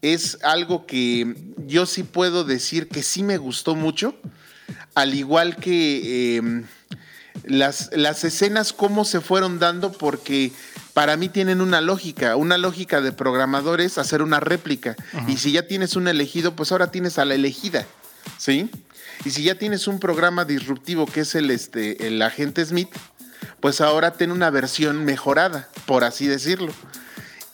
Speaker 2: es algo que yo sí puedo decir que sí me gustó mucho, al igual que em, las, las escenas, cómo se fueron dando, porque para mí tienen una lógica, una lógica de programadores hacer una réplica. Y si ya tienes un elegido, pues ahora tienes a la elegida, ¿sí? Y si ya tienes un programa disruptivo que es el, este, el agente Smith, pues ahora ten una versión mejorada, por así decirlo.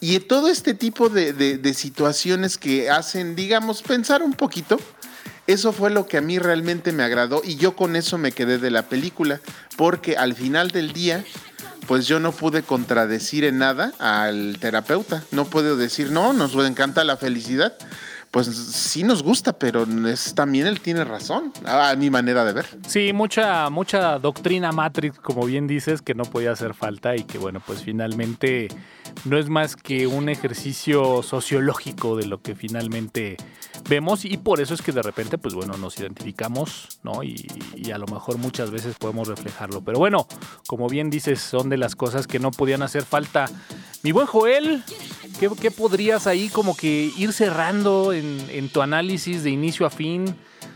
Speaker 2: Y todo este tipo de, situaciones que hacen, digamos, pensar un poquito, eso fue lo que a mí realmente me agradó y yo con eso me quedé de la película, porque al final del día, pues yo no pude contradecir en nada al terapeuta. No puedo decir, no, nos encanta la felicidad pues sí nos gusta, pero es, también él tiene razón, a, mi manera de ver.
Speaker 1: Sí, mucha, mucha doctrina Matrix, como bien dices, que no podía hacer falta y que bueno, pues finalmente no es más que un ejercicio sociológico de lo que finalmente vemos y por eso es que de repente, pues bueno, nos identificamos, ¿no? Y, y, a lo mejor muchas veces podemos reflejarlo. Pero bueno, como bien dices, son de las cosas que no podían hacer falta. Mi buen Joel, ¿Qué, podrías ahí como que ir cerrando en, tu análisis de inicio a fin?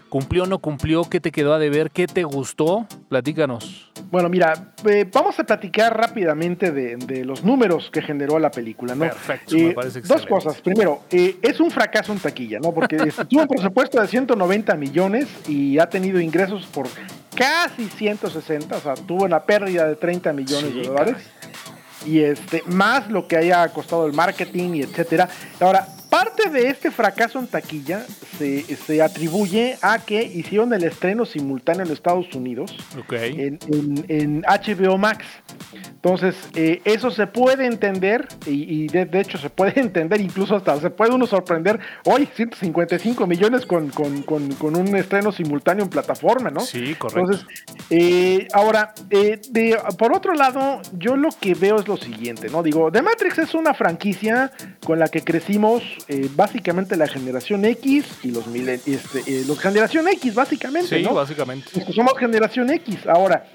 Speaker 1: ¿Cumplió o no cumplió? ¿Qué te quedó a deber? ¿Qué te gustó? Platícanos.
Speaker 3: Bueno, mira, eh, vamos a platicar rápidamente de, los números que generó la película, ¿no?
Speaker 1: Perfecto, me
Speaker 3: eh,
Speaker 1: parece
Speaker 3: Dos cosas. Primero, eh, es un fracaso en taquilla, ¿no? Porque tuvo un presupuesto de 190 millones y ha tenido ingresos por casi 160, o sea, tuvo una pérdida de 30 millones de dólares y este, más lo que haya costado el marketing y etcétera. Ahora, parte de este fracaso en taquilla se, se atribuye a que hicieron el estreno simultáneo en Estados Unidos en, en, HBO Max. Entonces, eh, eso se puede entender y, de, hecho se puede entender, incluso hasta se puede uno sorprender, hoy 155 millones con, con, con, un estreno simultáneo en plataforma, ¿no?
Speaker 1: Sí, correcto.
Speaker 3: Entonces, eh, ahora, eh, de, por otro lado, yo lo que veo es lo siguiente, ¿no? Digo, The Matrix es una franquicia con la que crecimos básicamente la generación X y los, este, los generación X, básicamente.
Speaker 1: Sí, básicamente.
Speaker 3: somos generación X. Ahora,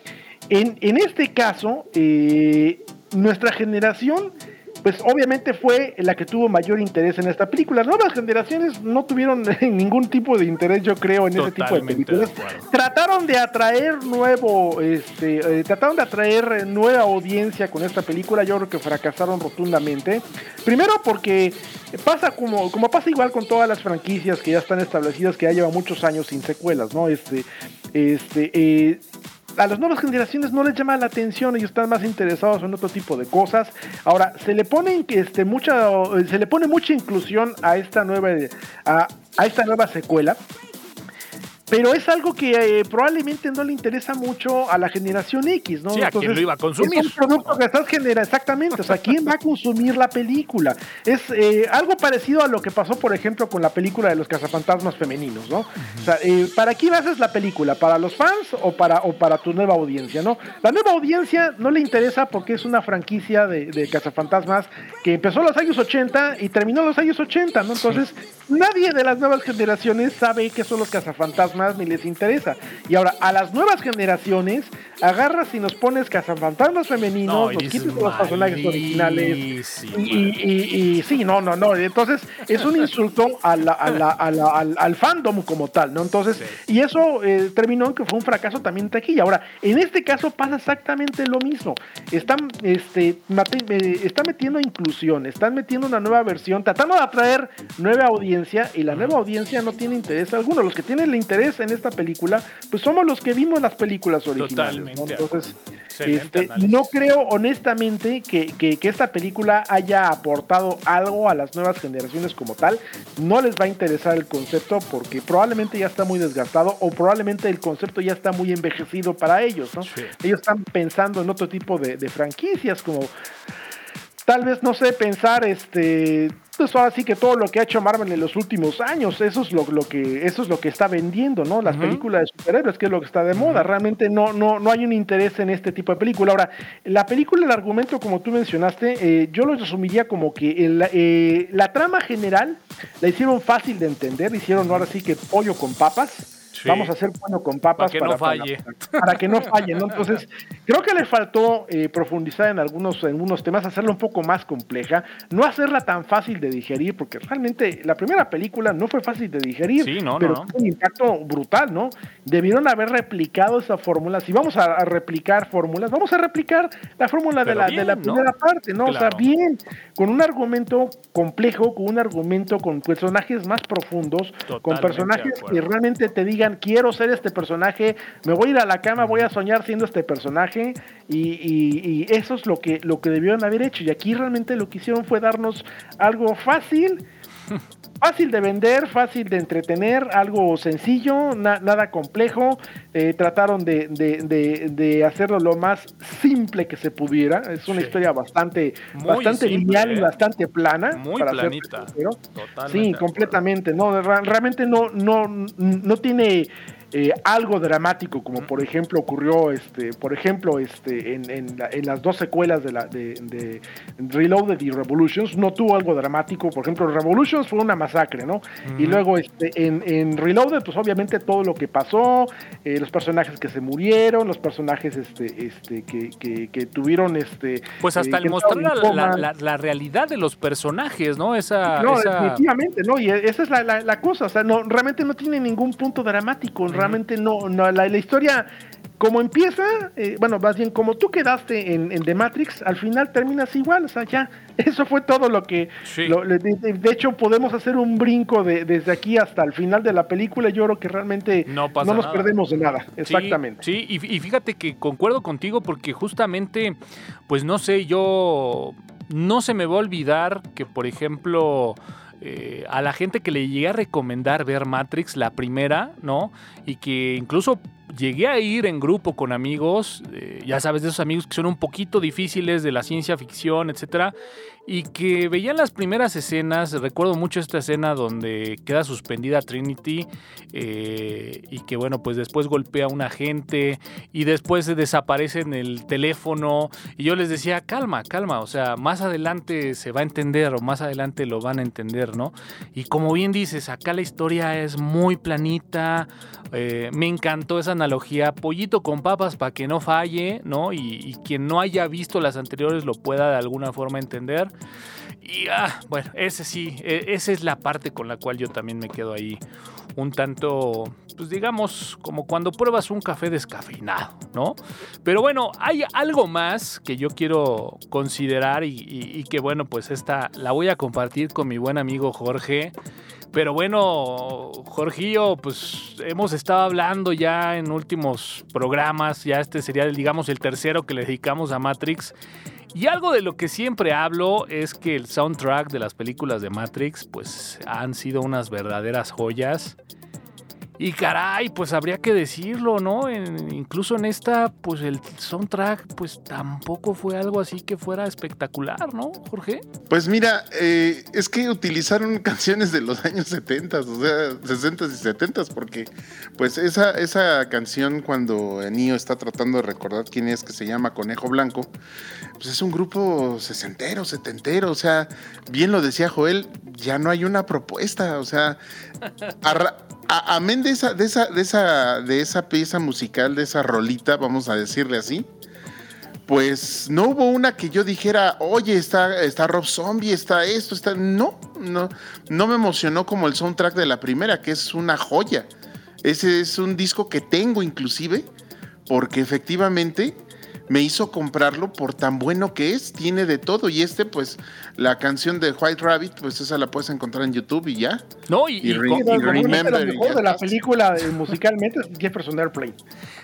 Speaker 3: en, en este caso, eh, nuestra generación pues obviamente fue la que tuvo mayor interés en esta película. Las nuevas generaciones no tuvieron ningún tipo de interés, yo creo, en ese tipo de películas. trataron de atraer nuevo, este, eh, trataron de atraer nueva audiencia con esta película. Yo creo que fracasaron rotundamente. Primero porque pasa como, como pasa igual con todas las franquicias que ya están establecidas, que ya llevan muchos años sin secuelas, ¿no? Este, este, eh, a las nuevas generaciones no les llama la atención, ellos están más interesados en otro tipo de cosas. Ahora, se le pone este, mucha, se le pone mucha inclusión a esta nueva, a, a esta nueva secuela pero es algo que eh, probablemente no le interesa mucho a la generación X, ¿no?
Speaker 1: Sí, a quien lo iba a consumir.
Speaker 3: Es un producto que estás generando, exactamente, o sea, ¿quién va a consumir la película? Es eh, algo parecido a lo que pasó, por ejemplo, con la película de los cazafantasmas femeninos, ¿no? O sea, eh, ¿para quién haces la película? ¿Para los fans o para, o para tu nueva audiencia, no? La nueva audiencia no le interesa porque es una franquicia de, de cazafantasmas que empezó en los años 80 y terminó en los años 80, ¿no? Entonces, nadie de las nuevas generaciones sabe qué son los cazafantasmas más ni les interesa. Y ahora, a las nuevas generaciones, agarras y nos pones cazafantasmas femeninos, nos quitas los personajes originales. Y, sí, no, no, no. Entonces, es un insulto al, al, fandom como tal, ¿no? Entonces, y eso eh, terminó en que fue un fracaso también aquí. Ahora, en este caso pasa exactamente lo mismo. Están, este, eh, están metiendo inclusión, están metiendo una nueva versión, tratando de atraer nueva audiencia y la nueva audiencia no tiene interés alguno. Los que tienen el interés en esta película, pues somos los que vimos las películas originales. ¿no? Entonces, este, no creo honestamente que, que, esta película haya aportado algo a las nuevas generaciones como tal. No les va a interesar el concepto porque probablemente ya está muy desgastado o probablemente el concepto ya está muy envejecido para ellos. ¿no? Ellos están pensando en otro tipo de, de franquicias como tal vez, no sé, pensar este pues ahora sí que todo lo que ha hecho Marvel en los últimos años, eso es lo, que, eso es lo que está vendiendo, ¿no? Las películas de superhéroes, que es lo que está de moda. Realmente no, no, no hay un interés en este tipo de película. Ahora, la película, el argumento, como tú mencionaste, eh, yo lo resumiría como que eh, la trama general la hicieron fácil de entender, hicieron ahora sí que pollo con papas Vamos a hacer bueno con papas
Speaker 1: para que no falle.
Speaker 3: Para, que no falle, ¿no? Entonces, creo que le faltó eh, profundizar en algunos, en algunos temas, hacerla un poco más compleja, no hacerla tan fácil de digerir, porque realmente la primera película no fue fácil de digerir, pero no. un impacto brutal, ¿no? Debieron haber replicado esa fórmula. Si vamos a, replicar fórmulas, vamos a replicar la fórmula de la, de la primera parte, ¿no? O sea, bien, con un argumento complejo, con un argumento con personajes más profundos, con personajes que realmente te digan quiero ser este personaje, me voy a ir a la cama, voy a soñar siendo este personaje, y, eso es lo que, lo que debieron haber hecho. Y aquí realmente lo que hicieron fue darnos algo fácil. Fácil de vender, fácil de entretener, algo sencillo, nada complejo. Eh, trataron de, hacerlo lo más simple que se pudiera. Es una historia bastante, bastante lineal y ¿eh? bastante plana.
Speaker 1: Muy planita.
Speaker 3: sí, completamente. No, realmente no, no, no tiene eh, algo dramático, como por ejemplo ocurrió, este, por ejemplo, este, en, en, las dos secuelas de, la, de, de, Reloaded y Revolutions, no tuvo algo dramático. Por ejemplo, Revolutions fue una masacre, ¿no? Y luego este, en, en, Reloaded, pues obviamente todo lo que pasó, eh, los personajes que se murieron, los personajes este, este, que, que, tuvieron este.
Speaker 1: Pues hasta el mostrar la, la, realidad de los personajes, ¿no? Esa,
Speaker 3: no, definitivamente, ¿no? Y esa es la, cosa, o sea, no, realmente no tiene ningún punto dramático realmente no, no la, historia como empieza, eh, bueno, más bien como tú quedaste en, The Matrix, al final terminas igual, o sea, ya, eso fue todo lo que, de, hecho podemos hacer un brinco de, desde aquí hasta el final de la película, yo creo que realmente no, nos perdemos de nada, exactamente.
Speaker 1: Sí, y, y fíjate que concuerdo contigo porque justamente, pues no sé, yo, no se me va a olvidar que, por ejemplo, eh, a la gente que le llegué a recomendar ver Matrix, la primera, ¿no? Y que incluso llegué a ir en grupo con amigos, eh, ya sabes, de esos amigos que son un poquito difíciles de la ciencia ficción, etcétera, y que veían las primeras escenas. Recuerdo mucho esta escena donde queda suspendida Trinity eh, y que, bueno, pues después golpea a un agente y después desaparece en el teléfono. Y yo les decía, calma, calma, o sea, más adelante se va a entender o más adelante lo van a entender, ¿no? Y como bien dices, acá la historia es muy planita. Eh, me encantó esa analogía, pollito con papas para que no falle, ¿no? Y, quien no haya visto las anteriores lo pueda de alguna forma entender. Y ah, bueno, ese sí, e, esa es la parte con la cual yo también me quedo ahí un tanto, pues digamos, como cuando pruebas un café descafeinado, ¿no? Pero bueno, hay algo más que yo quiero considerar y, y que bueno, pues esta la voy a compartir con mi buen amigo Jorge. Pero bueno, Jorgillo, pues hemos estado hablando ya en últimos programas, ya este sería, digamos, el tercero que le dedicamos a Matrix. Y algo de lo que siempre hablo es que el soundtrack de las películas de Matrix, pues han sido unas verdaderas joyas. Y caray, pues habría que decirlo, ¿no? incluso en esta, pues el soundtrack, pues tampoco fue algo así que fuera espectacular, ¿no, Jorge?
Speaker 2: Pues mira, eh, es que utilizaron canciones de los años 70, o sea, 60 y 70, porque pues esa, esa canción cuando Nio está tratando de recordar quién es, que se llama Conejo Blanco, pues es un grupo sesentero, setentero, o sea, bien lo decía Joel, ya no hay una propuesta, o sea, amén de esa, de esa, de esa, de esa pieza musical, de esa rolita, vamos a decirle así, pues no hubo una que yo dijera, oye, está, está Rob Zombie, está esto, está. No, no, no me emocionó como el soundtrack de la primera, que es una joya. Ese es un disco que tengo inclusive, porque efectivamente me hizo comprarlo por tan bueno que es, tiene de todo. Y este, pues, la canción de White Rabbit, pues esa la puedes encontrar en YouTube y ya.
Speaker 1: No, y, y,
Speaker 3: Remember. de la película eh, musicalmente es Jefferson Airplane.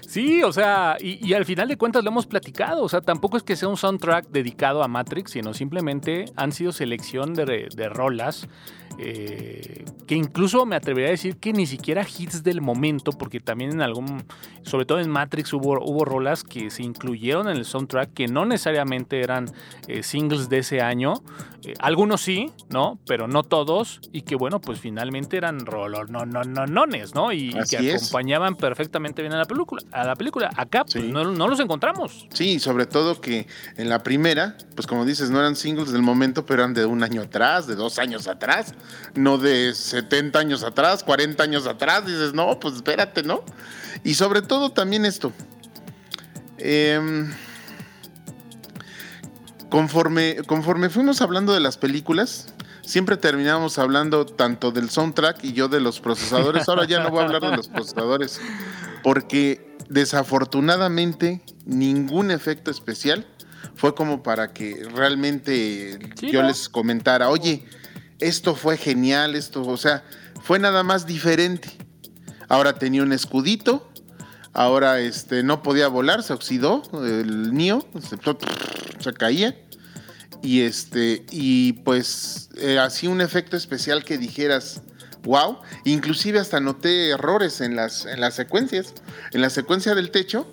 Speaker 1: Sí, o sea, y, al final de cuentas lo hemos platicado. O sea, tampoco es que sea un soundtrack dedicado a Matrix, sino simplemente han sido selección de, de rolas eh, que incluso me atrevería a decir que ni siquiera hits del momento, porque también en algún, sobre todo en Matrix hubo, hubo rolas que se incluyeron en el soundtrack que no necesariamente eran eh, singles de ese año. Eh, algunos sí, ¿no? Pero no todos. Y que bueno, pues finalmente eran rolor, no, no, no, nones, ¿no? Y, que acompañaban perfectamente bien a la película. A la película. Acá pues, no, no, los encontramos.
Speaker 2: Sí, sobre todo que en la primera, pues como dices, no eran singles del momento, pero eran de un año atrás, de dos años atrás, no de 70 años atrás, 40 años atrás. Dices, no, pues espérate, ¿no? Y sobre todo también esto. Em, conforme, conforme fuimos hablando de las películas, siempre terminábamos hablando tanto del soundtrack y yo de los procesadores. Ahora ya no voy a hablar de los procesadores, porque desafortunadamente ningún efecto especial fue como para que realmente yo les comentara, oye, esto fue genial, esto, o sea, fue nada más diferente. Ahora tenía un escudito, ahora este, no podía volar, se oxidó el NIO, se, caía. Y este, y pues eh, así un efecto especial que dijeras, wow. Inclusive hasta noté errores en las, en las secuencias. En la secuencia del techo,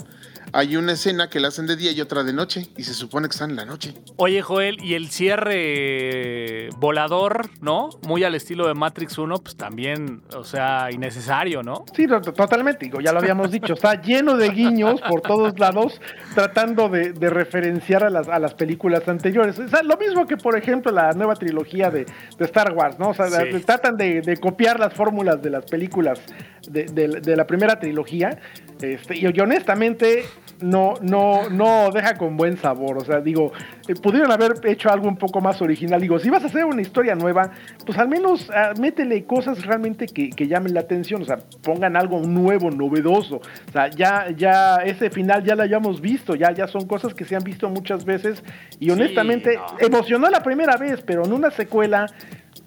Speaker 2: hay una escena que la hacen de día y otra de noche, y se supone que están en la noche.
Speaker 1: Oye, Joel, y el cierre volador, ¿no? Muy al estilo de Matrix 1, pues también, o sea, innecesario, ¿no?
Speaker 3: Sí, totalmente, digo, ya lo habíamos dicho, está lleno de guiños por todos lados, tratando de, referenciar a las, a las películas anteriores. O sea, lo mismo que, por ejemplo, la nueva trilogía de, Star Wars, ¿no? O sea, tratan de, copiar las fórmulas de las películas de, la primera trilogía. Este, y, y honestamente, no, no, no deja con buen sabor. O sea, digo, eh, pudieron haber hecho algo un poco más original. Digo, si vas a hacer una historia nueva, pues al menos ah, métele cosas realmente que, llamen la atención. O sea, pongan algo nuevo, novedoso. O sea, ya, ya ese final ya lo hayamos visto. Ya, ya son cosas que se han visto muchas veces. Y honestamente, emocionó la primera vez, pero en una secuela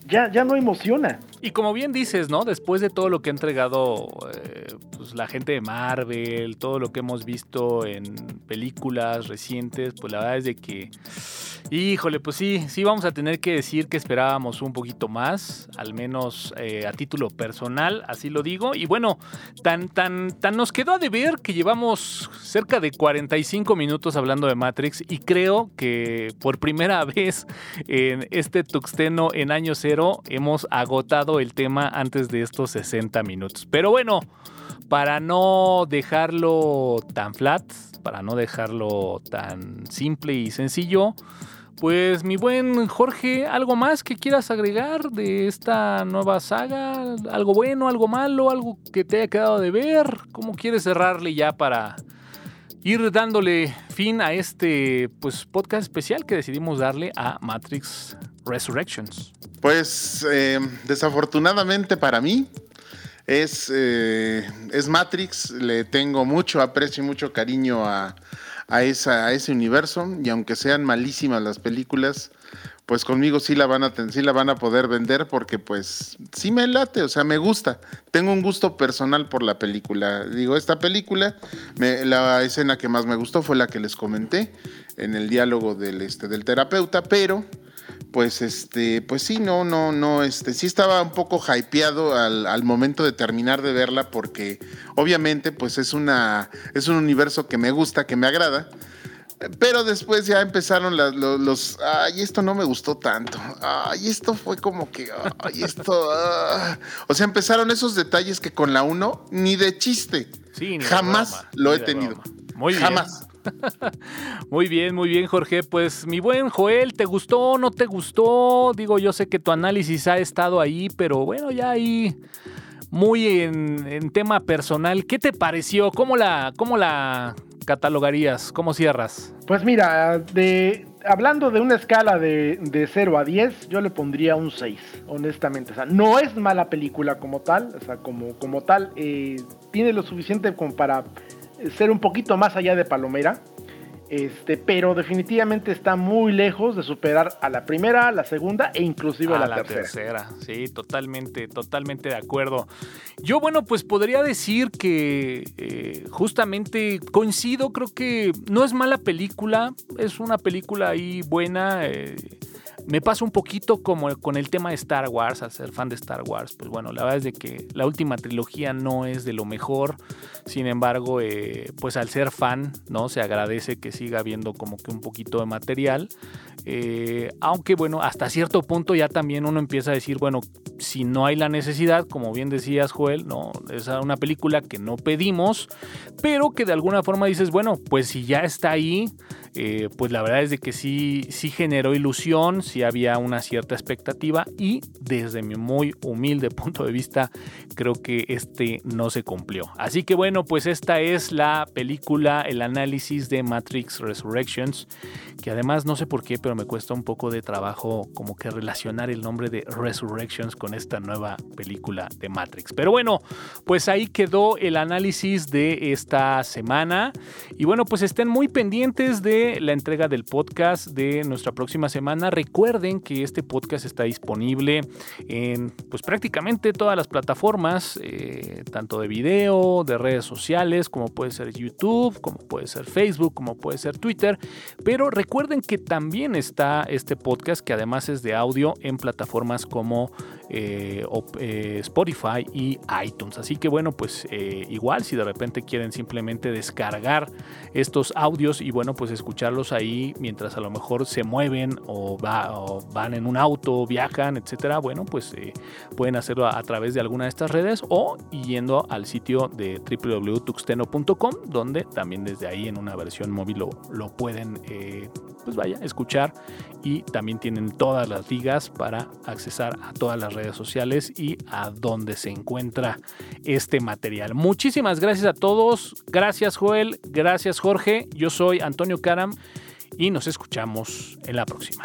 Speaker 3: ya, ya no emociona.
Speaker 1: Y como bien dices, ¿no? Después de todo lo que ha entregado eh, pues, la gente de Marvel, todo lo que hemos visto en películas recientes, pues la verdad es de que Híjole, pues sí, sí vamos a tener que decir que esperábamos un poquito más, al menos eh, a título personal, así lo digo. Y bueno, tan, tan, tan nos quedó a deber que llevamos cerca de 45 minutos hablando de Matrix y creo que por primera vez en este Tuxteno en año cero hemos agotado el tema antes de estos 60 minutos. Pero bueno, para no dejarlo tan flat, para no dejarlo tan simple y sencillo, pues mi buen Jorge, ¿algo más que quieras agregar de esta nueva saga? ¿Algo bueno, algo malo, algo que te haya quedado de ver? ¿Cómo quieres cerrarle ya para ir dándole fin a este pues, podcast especial que decidimos darle a Matrix Resurrections?
Speaker 2: Pues eh, desafortunadamente para mí es, eh, es Matrix, le tengo mucho aprecio y mucho cariño a a, esa, a ese universo y aunque sean malísimas las películas, pues conmigo sí la van a sí la van a poder vender porque pues sí me late, o sea, me gusta. Tengo un gusto personal por la película. Digo, esta película, la escena que más me gustó fue la que les comenté en el diálogo del, este, del terapeuta, pero pues este, pues sí, no, no, no, este, sí estaba un poco hypeado al, momento de terminar de verla porque obviamente pues es una, es un universo que me gusta, que me agrada. Pero después ya empezaron los, ay, esto no me gustó tanto. Ay, esto fue como que, ay, esto. Ah". O sea, empezaron esos detalles que con la 1 ni de chiste. Sí, Jamás lo he tenido. Muy Jamás.
Speaker 1: muy bien, muy bien, Jorge. Pues mi buen Joel, ¿te gustó? ¿No te gustó? Digo, yo sé que tu análisis ha estado ahí, pero bueno, ya ahí muy en, tema personal. ¿Qué te pareció? ¿Cómo la, cómo la catalogarías? ¿Cómo cierras?
Speaker 3: Pues mira, de, hablando de una escala de, de 0 a 10, yo le pondría un 6, honestamente. O sea, no es mala película como tal, o sea, como, como tal, eh, tiene lo suficiente como para ser un poquito más allá de Palomera. Este, pero definitivamente está muy lejos de superar a la primera, a la segunda e inclusive a, la, la tercera.
Speaker 1: Sí, totalmente, totalmente de acuerdo. Yo, bueno, pues podría decir que eh, justamente coincido, creo que no es mala película, es una película ahí buena. Eh, Me pasa un poquito como con el tema de Star Wars, al ser fan de Star Wars, pues bueno, la verdad es de que la última trilogía no es de lo mejor, sin embargo, eh, pues al ser fan, ¿no? Se agradece que siga habiendo como que un poquito de material, eh, aunque bueno, hasta cierto punto ya también uno empieza a decir, bueno, si no hay la necesidad, como bien decías Joel, no, es una película que no pedimos, pero que de alguna forma dices, bueno, pues si ya está ahí, eh, pues la verdad es de que sí, sí generó ilusión, sí había una cierta expectativa y desde mi muy humilde punto de vista creo que este no se cumplió. Así que bueno, pues esta es la película, el análisis de Matrix Resurrections, que además no sé por qué, pero me cuesta un poco de trabajo como que relacionar el nombre de Resurrections con esta nueva película de Matrix. Pero bueno, pues ahí quedó el análisis de esta semana y bueno, pues estén muy pendientes de la entrega del podcast de nuestra próxima semana. Recuerden que este podcast está disponible en pues prácticamente todas las plataformas, eh, tanto de video, de redes sociales, como puede ser YouTube, como puede ser Facebook, como puede ser Twitter. Pero recuerden que también está este podcast, que además es de audio, en plataformas como eh, eh, Spotify y iTunes. Así que bueno, pues igual si de repente quieren simplemente descargar estos audios y bueno, pues escuchar escucharlos ahí mientras a lo mejor se mueven o, van en un auto, viajan, etcétera, bueno, pues eh, pueden hacerlo a, través de alguna de estas redes o yendo al sitio de www.tuxteno.com, donde también desde ahí en una versión móvil lo, pueden, eh, pues vaya, escuchar y también tienen todas las ligas para accesar a todas las redes sociales y a donde se encuentra este material. Muchísimas gracias a todos. Gracias Joel, gracias Jorge. Yo soy Antonio Cara y nos escuchamos en la próxima.